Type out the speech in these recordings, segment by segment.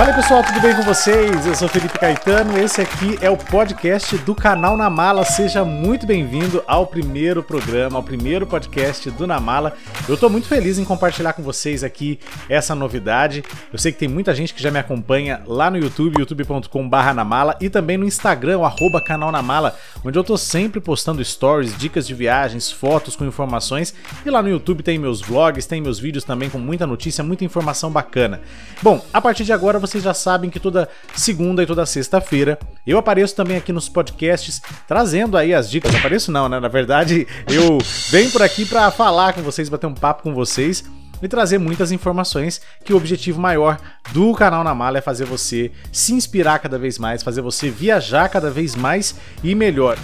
Fala pessoal, tudo bem com vocês? Eu sou Felipe Caetano, esse aqui é o podcast do canal Na Mala. Seja muito bem-vindo ao primeiro programa, ao primeiro podcast do Na Mala. Eu tô muito feliz em compartilhar com vocês aqui essa novidade. Eu sei que tem muita gente que já me acompanha lá no YouTube, youtube.com/barra Namala e também no Instagram, arroba canal Namala, onde eu tô sempre postando stories, dicas de viagens, fotos com informações. E lá no YouTube tem meus vlogs, tem meus vídeos também com muita notícia, muita informação bacana. Bom, a partir de agora vocês já sabem que toda segunda e toda sexta-feira eu apareço também aqui nos podcasts trazendo aí as dicas. Apareço não, né? Na verdade, eu venho por aqui para falar com vocês, bater um papo com vocês e trazer muitas informações que o objetivo maior do canal na mala é fazer você se inspirar cada vez mais, fazer você viajar cada vez mais e melhor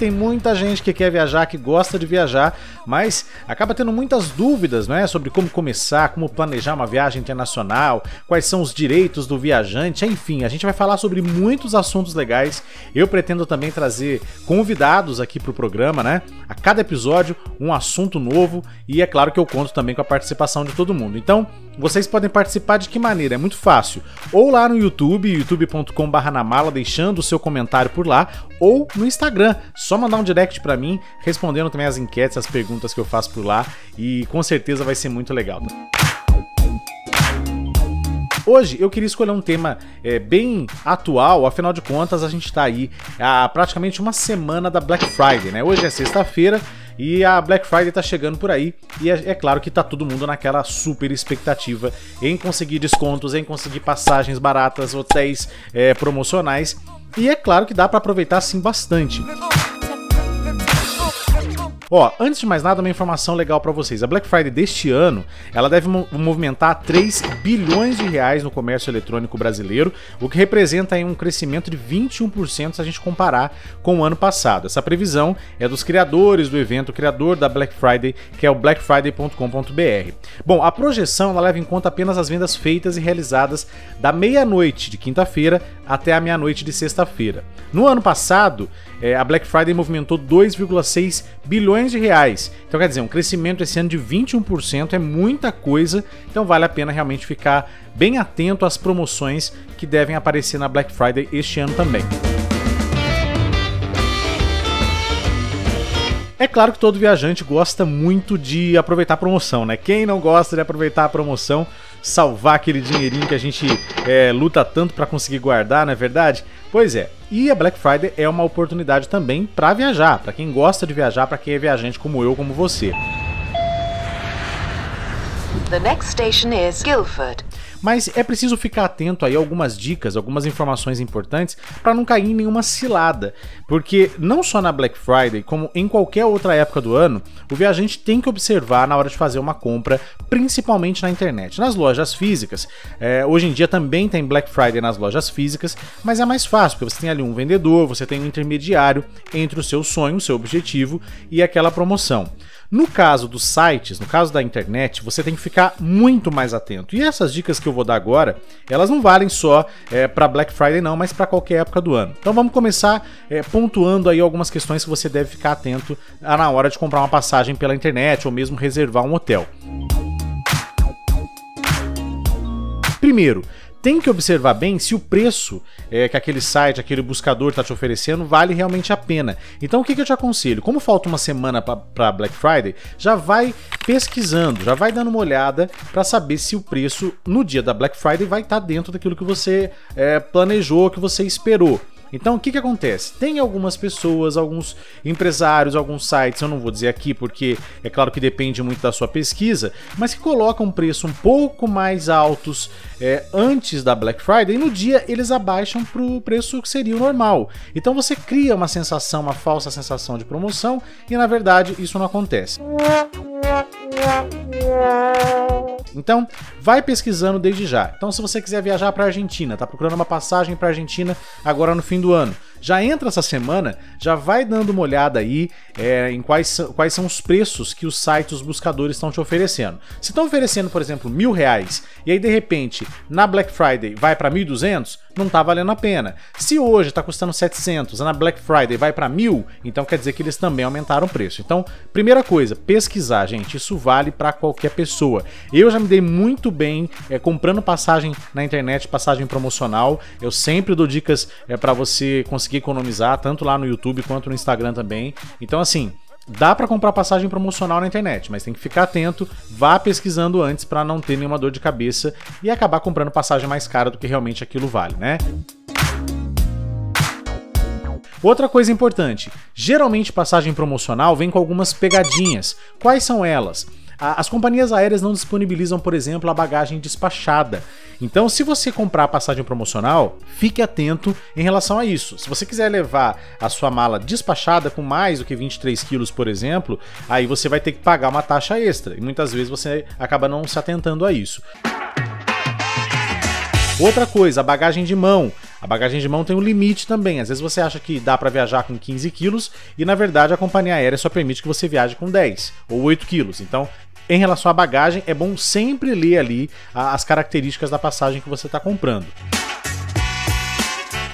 tem muita gente que quer viajar, que gosta de viajar, mas acaba tendo muitas dúvidas, não é, sobre como começar, como planejar uma viagem internacional, quais são os direitos do viajante, enfim, a gente vai falar sobre muitos assuntos legais. Eu pretendo também trazer convidados aqui para o programa, né? A cada episódio um assunto novo e é claro que eu conto também com a participação de todo mundo. Então, vocês podem participar de que maneira? É muito fácil. Ou lá no YouTube, youtube.com/namala, deixando o seu comentário por lá, ou no Instagram, só mandar um direct para mim, respondendo também as enquetes, as perguntas que eu faço por lá, e com certeza vai ser muito legal. Hoje eu queria escolher um tema é, bem atual, afinal de contas a gente está aí há praticamente uma semana da Black Friday, né? Hoje é sexta-feira e a Black Friday tá chegando por aí e é, é, claro que tá todo mundo naquela super expectativa em conseguir descontos, em conseguir passagens baratas, hotéis é, promocionais e é claro que dá para aproveitar sim bastante. Ó, antes de mais nada, uma informação legal para vocês. A Black Friday deste ano, ela deve movimentar 3 bilhões de reais no comércio eletrônico brasileiro, o que representa aí um crescimento de 21% se a gente comparar com o ano passado. Essa previsão é dos criadores do evento, criador da Black Friday, que é o blackfriday.com.br. Bom, a projeção ela leva em conta apenas as vendas feitas e realizadas da meia-noite de quinta-feira até a meia-noite de sexta-feira. No ano passado, é, a Black Friday movimentou 2,6 bilhões de reais. Então, quer dizer, um crescimento esse ano de 21% é muita coisa, então vale a pena realmente ficar bem atento às promoções que devem aparecer na Black Friday este ano também. É claro que todo viajante gosta muito de aproveitar a promoção, né? Quem não gosta de aproveitar a promoção, salvar aquele dinheirinho que a gente é, luta tanto para conseguir guardar, não é verdade? Pois é. E a Black Friday é uma oportunidade também para viajar, para quem gosta de viajar, para quem é viajante como eu, como você. The next station is Guildford. Mas é preciso ficar atento aí a algumas dicas, algumas informações importantes para não cair em nenhuma cilada, porque não só na Black Friday, como em qualquer outra época do ano, o viajante tem que observar na hora de fazer uma compra, principalmente na internet. Nas lojas físicas, é, hoje em dia também tem Black Friday nas lojas físicas, mas é mais fácil, porque você tem ali um vendedor, você tem um intermediário entre o seu sonho, o seu objetivo e aquela promoção. No caso dos sites, no caso da internet, você tem que ficar muito mais atento. E essas dicas que eu vou dar agora, elas não valem só é, para Black Friday não, mas para qualquer época do ano. Então vamos começar é, pontuando aí algumas questões que você deve ficar atento na hora de comprar uma passagem pela internet ou mesmo reservar um hotel. Primeiro, tem que observar bem se o preço é, que aquele site, aquele buscador está te oferecendo vale realmente a pena. Então o que, que eu te aconselho? Como falta uma semana para Black Friday, já vai pesquisando, já vai dando uma olhada para saber se o preço no dia da Black Friday vai estar tá dentro daquilo que você é, planejou, que você esperou. Então o que, que acontece? Tem algumas pessoas, alguns empresários, alguns sites, eu não vou dizer aqui porque é claro que depende muito da sua pesquisa, mas que colocam um preço um pouco mais altos é, antes da Black Friday e no dia eles abaixam para o preço que seria o normal. Então você cria uma sensação, uma falsa sensação de promoção e na verdade isso não acontece. Então, vai pesquisando desde já. Então, se você quiser viajar para a Argentina, tá procurando uma passagem para a Argentina agora no fim do ano, já entra essa semana, já vai dando uma olhada aí é, em quais, quais são os preços que os sites, os buscadores estão te oferecendo. Se estão oferecendo, por exemplo, mil reais e aí de repente na Black Friday vai para 1.200, não tá valendo a pena. Se hoje está custando 700, na Black Friday vai para 1000, então quer dizer que eles também aumentaram o preço. Então, primeira coisa, pesquisar, gente, isso vale para qualquer pessoa. Eu já me dei muito bem é, comprando passagem na internet, passagem promocional. Eu sempre dou dicas é, para você conseguir economizar, tanto lá no YouTube quanto no Instagram também. Então, assim, Dá para comprar passagem promocional na internet, mas tem que ficar atento, vá pesquisando antes para não ter nenhuma dor de cabeça e acabar comprando passagem mais cara do que realmente aquilo vale, né? Outra coisa importante: geralmente passagem promocional vem com algumas pegadinhas. Quais são elas? As companhias aéreas não disponibilizam, por exemplo, a bagagem despachada. Então, se você comprar a passagem promocional, fique atento em relação a isso. Se você quiser levar a sua mala despachada com mais do que 23 quilos, por exemplo, aí você vai ter que pagar uma taxa extra. E muitas vezes você acaba não se atentando a isso. Outra coisa, a bagagem de mão. A bagagem de mão tem um limite também. Às vezes você acha que dá para viajar com 15 quilos e na verdade a companhia aérea só permite que você viaje com 10 ou 8 quilos. Então em relação à bagagem, é bom sempre ler ali as características da passagem que você está comprando.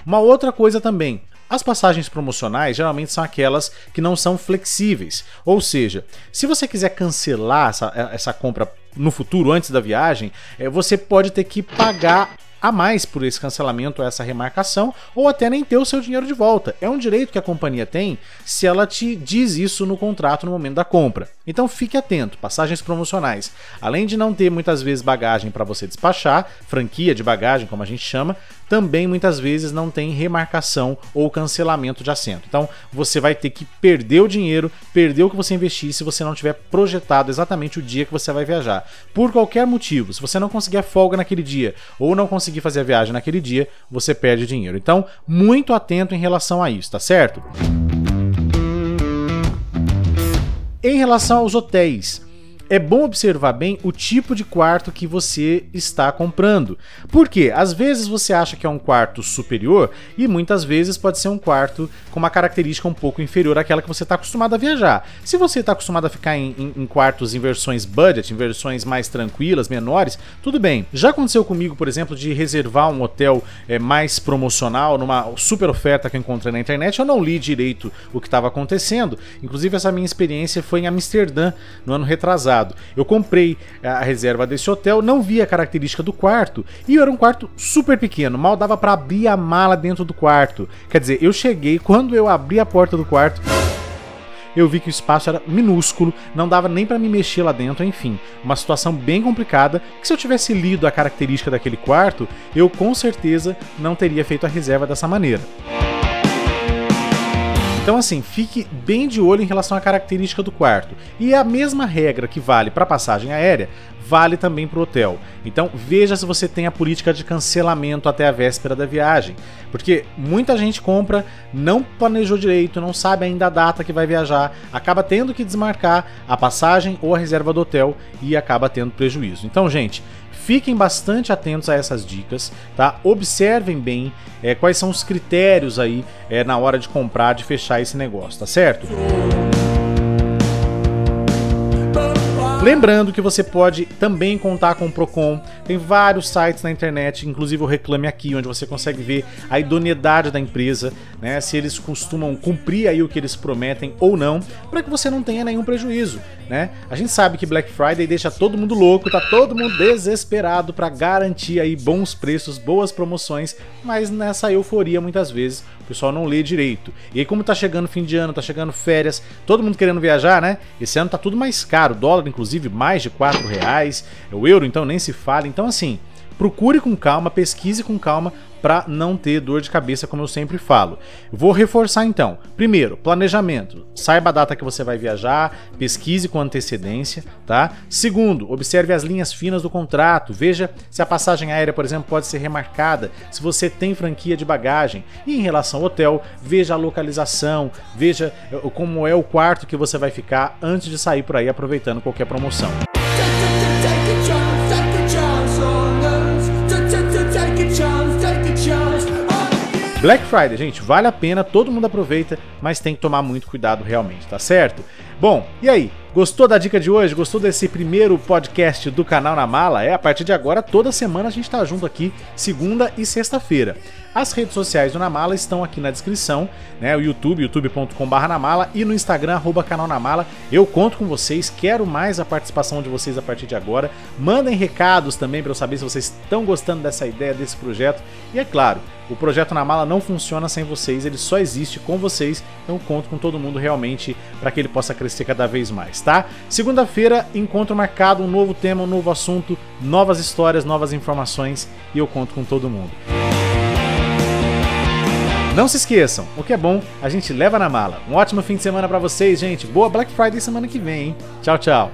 Uma outra coisa também, as passagens promocionais geralmente são aquelas que não são flexíveis. Ou seja, se você quiser cancelar essa, essa compra no futuro, antes da viagem, é, você pode ter que pagar a mais por esse cancelamento essa remarcação, ou até nem ter o seu dinheiro de volta. É um direito que a companhia tem se ela te diz isso no contrato no momento da compra. Então fique atento, passagens promocionais. Além de não ter muitas vezes bagagem para você despachar, franquia de bagagem, como a gente chama, também muitas vezes não tem remarcação ou cancelamento de assento. Então você vai ter que perder o dinheiro, perder o que você investir se você não tiver projetado exatamente o dia que você vai viajar. Por qualquer motivo, se você não conseguir a folga naquele dia ou não conseguir fazer a viagem naquele dia, você perde dinheiro. Então, muito atento em relação a isso, tá certo? Em relação aos hotéis, é bom observar bem o tipo de quarto que você está comprando. Porque às vezes você acha que é um quarto superior e muitas vezes pode ser um quarto com uma característica um pouco inferior àquela que você está acostumado a viajar. Se você está acostumado a ficar em, em, em, quartos em versões budget, em versões mais tranquilas, menores, tudo bem. Já aconteceu comigo, por exemplo, de reservar um hotel é, mais promocional numa super oferta que eu encontrei na internet. Eu não li direito o que estava acontecendo. Inclusive, essa minha experiência foi em Amsterdã no ano retrasado. Eu comprei a reserva desse hotel, não vi a característica do quarto e era um quarto super pequeno, mal dava para abrir a mala dentro do quarto. Quer dizer, eu cheguei, quando eu abri a porta do quarto, eu vi que o espaço era minúsculo, não dava nem para me mexer lá dentro, enfim, uma situação bem complicada que se eu tivesse lido a característica daquele quarto, eu com certeza não teria feito a reserva dessa maneira. Então, assim, fique bem de olho em relação à característica do quarto. E a mesma regra que vale para passagem aérea vale também para o hotel. Então veja se você tem a política de cancelamento até a véspera da viagem, porque muita gente compra, não planejou direito, não sabe ainda a data que vai viajar, acaba tendo que desmarcar a passagem ou a reserva do hotel e acaba tendo prejuízo. Então, gente, Fiquem bastante atentos a essas dicas, tá? Observem bem é, quais são os critérios aí é, na hora de comprar, de fechar esse negócio, tá certo? Lembrando que você pode também contar com o Procon. Tem vários sites na internet, inclusive o Reclame Aqui, onde você consegue ver a idoneidade da empresa, né? Se eles costumam cumprir aí o que eles prometem ou não, para que você não tenha nenhum prejuízo, né? A gente sabe que Black Friday deixa todo mundo louco, tá todo mundo desesperado para garantir aí bons preços, boas promoções, mas nessa euforia muitas vezes o pessoal não lê direito. E aí, como tá chegando fim de ano, tá chegando férias, todo mundo querendo viajar, né? Esse ano tá tudo mais caro, o dólar, inclusive, mais de 4 reais, o euro, então, nem se fala. Então, assim, procure com calma, pesquise com calma para não ter dor de cabeça, como eu sempre falo. Vou reforçar então. Primeiro, planejamento. Saiba a data que você vai viajar, pesquise com antecedência, tá? Segundo, observe as linhas finas do contrato, veja se a passagem aérea, por exemplo, pode ser remarcada, se você tem franquia de bagagem. E em relação ao hotel, veja a localização, veja eh, como é o quarto que você vai ficar antes de sair por aí aproveitando qualquer promoção. Black Friday, gente, vale a pena, todo mundo aproveita, mas tem que tomar muito cuidado realmente, tá certo? Bom, e aí? Gostou da dica de hoje? Gostou desse primeiro podcast do canal na mala? É, a partir de agora, toda semana a gente tá junto aqui, segunda e sexta-feira. As redes sociais do Namala estão aqui na descrição, né? O YouTube, youtube.com.br Namala e no Instagram, arroba canal Namala. Eu conto com vocês, quero mais a participação de vocês a partir de agora. Mandem recados também para eu saber se vocês estão gostando dessa ideia, desse projeto. E é claro, o projeto na mala não funciona sem vocês, ele só existe com vocês, então conto com todo mundo realmente para que ele possa crescer cada vez mais, tá? Segunda-feira, encontro marcado, um novo tema, um novo assunto, novas histórias, novas informações e eu conto com todo mundo. Não se esqueçam, o que é bom, a gente leva na mala. Um ótimo fim de semana para vocês, gente. Boa Black Friday semana que vem, hein? Tchau, tchau.